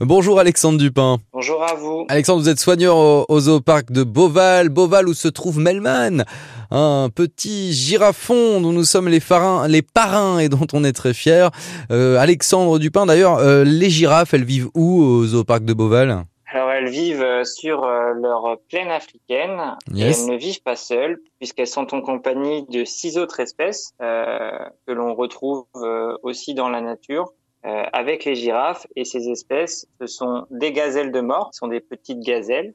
Bonjour Alexandre Dupin. Bonjour à vous. Alexandre, vous êtes soigneur au, au zooparc de Beauval. Beauval où se trouve Melman, un petit girafon dont nous sommes les, parrains, les parrains et dont on est très fiers. Euh, Alexandre Dupin, d'ailleurs, euh, les girafes, elles vivent où au zooparc de Beauval? Alors elles vivent euh, sur euh, leur plaine africaine Yes. et elles ne vivent pas seules puisqu'elles sont en compagnie de six autres espèces euh, que l'on retrouve euh, aussi dans la nature. Euh, avec les girafes et ces espèces, ce sont des gazelles de mort, qui sont des petites gazelles,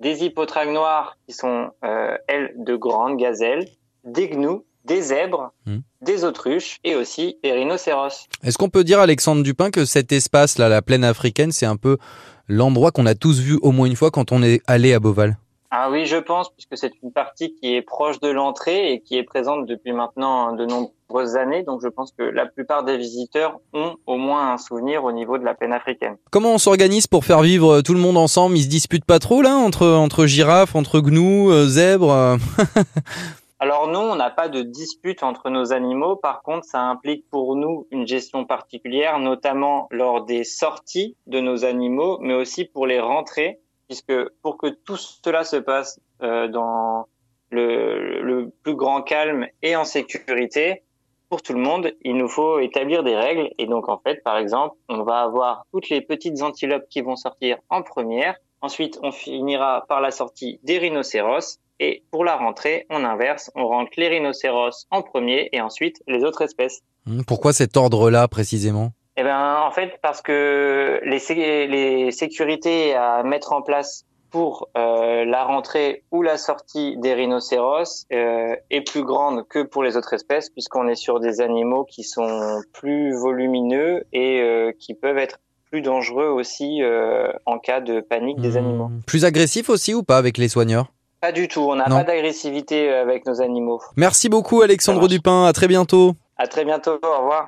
des hippotragues noirs qui sont euh, elles de grandes gazelles, des gnous, des zèbres, Hmm. des autruches et aussi des rhinocéros. Est-ce qu'on peut dire, Alexandre Dupin, que cet espace-là, la plaine africaine, c'est un peu l'endroit qu'on a tous vu au moins une fois quand on est allé à Beauval? Ah oui, je pense, puisque c'est une partie qui est proche de l'entrée et qui est présente depuis maintenant de nombreuses années. Donc je pense que la plupart des visiteurs ont au moins un souvenir au niveau de la plaine africaine. Comment on s'organise pour faire vivre tout le monde ensemble? Ils se disputent pas trop là entre entre girafes, entre gnous, euh, zèbres euh? Alors nous, on n'a pas de dispute entre nos animaux. Par contre, ça implique pour nous une gestion particulière, notamment lors des sorties de nos animaux, mais aussi pour les rentrées, puisque pour que tout cela se passe euh, dans le, le plus grand calme et en sécurité, pour tout le monde, il nous faut établir des règles. Et donc, en fait, par exemple, on va avoir toutes les petites antilopes qui vont sortir en première. Ensuite, on finira par la sortie des rhinocéros. Et pour la rentrée, on inverse. On rentre les rhinocéros en premier et ensuite les autres espèces. Pourquoi cet ordre-là précisément? Eh ben, en fait, parce que les, sé- les sécurités à mettre en place pour euh, la rentrée ou la sortie des rhinocéros euh, est plus grande que pour les autres espèces, puisqu'on est sur des animaux qui sont plus volumineux et euh, qui peuvent être plus dangereux aussi euh, en cas de panique des Hmm, animaux. Plus agressif aussi ou pas avec les soigneurs? Pas du tout, on n'a pas d'agressivité avec nos animaux. Merci beaucoup Alexandre. Dupin, à très bientôt. À très bientôt, au revoir.